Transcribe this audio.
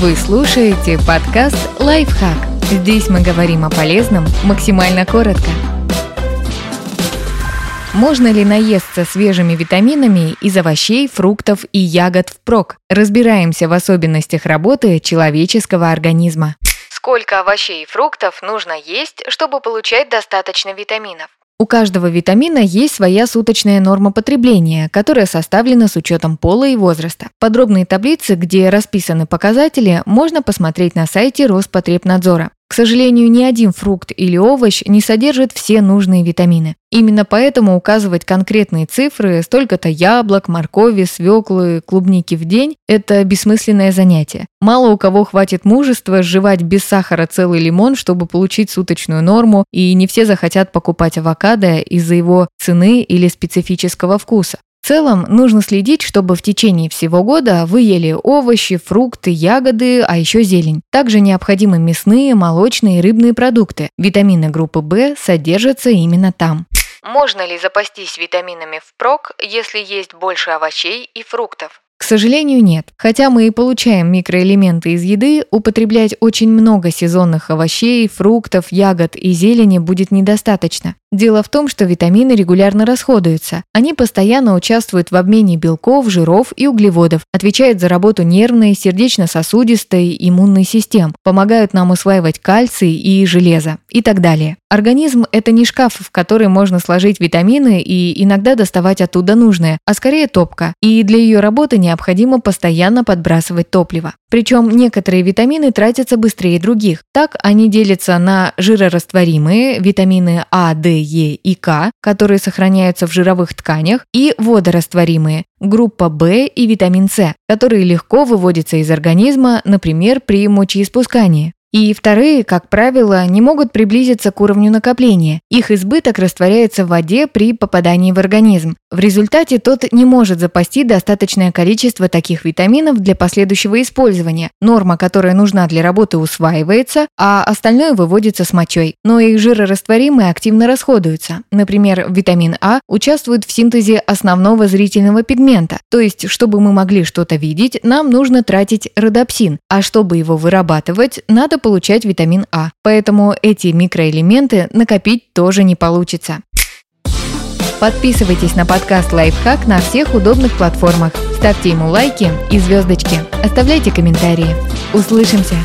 Вы слушаете подкаст «Лайфхак». Здесь мы говорим о полезном максимально коротко. Можно ли наесться свежими витаминами из овощей, фруктов и ягод впрок? Разбираемся в особенностях работы человеческого организма. Сколько овощей и фруктов нужно есть, чтобы получать достаточно витаминов? У каждого витамина есть своя суточная норма потребления, которая составлена с учетом пола и возраста. Подробные таблицы, где расписаны показатели, можно посмотреть на сайте Роспотребнадзора. К сожалению, ни один фрукт или овощ не содержит все нужные витамины. Именно поэтому указывать конкретные цифры столько-то яблок, моркови, свеклы, клубники в день – это бессмысленное занятие. Мало у кого хватит мужества сживать без сахара целый лимон, чтобы получить суточную норму, и не все захотят покупать авокадо из-за его цены или специфического вкуса. В целом, нужно следить, чтобы в течение всего года вы ели овощи, фрукты, ягоды, а еще зелень. Также необходимы мясные, молочные и рыбные продукты. Витамины группы В содержатся именно там. Можно ли запастись витаминами впрок, если есть больше овощей и фруктов? К сожалению, нет. Хотя мы и получаем микроэлементы из еды, употреблять очень много сезонных овощей, фруктов, ягод и зелени будет недостаточно. Дело в том, что витамины регулярно расходуются. Они постоянно участвуют в обмене белков, жиров и углеводов, отвечают за работу нервной, сердечно-сосудистой, иммунной систем, помогают нам усваивать кальций и железо и так далее. Организм – это не шкаф, в который можно сложить витамины и иногда доставать оттуда нужное, а скорее топка. И для ее работы необходимо постоянно подбрасывать топливо. Причем некоторые витамины тратятся быстрее других. Так они делятся на жирорастворимые, витамины А, Е и К, которые сохраняются в жировых тканях, и водорастворимые, группа В и витамин С, которые легко выводятся из организма, например, при мочеиспускании. И вторые, как правило, не могут приблизиться к уровню накопления. Их избыток растворяется в воде при попадании в организм. В результате тот не может запасти достаточное количество таких витаминов для последующего использования. Норма, которая нужна для работы, усваивается, а остальное выводится с мочой. Но их жирорастворимые активно расходуются. Например, витамин А участвует в синтезе основного зрительного пигмента. То есть, чтобы мы могли что-то видеть, нам нужно тратить родопсин. А чтобы его вырабатывать, надо получать витамин А. Поэтому эти микроэлементы накопить тоже не получится. Подписывайтесь на подкаст «Лайфхак» на всех удобных платформах. Ставьте ему лайки и звездочки. Оставляйте комментарии. Услышимся!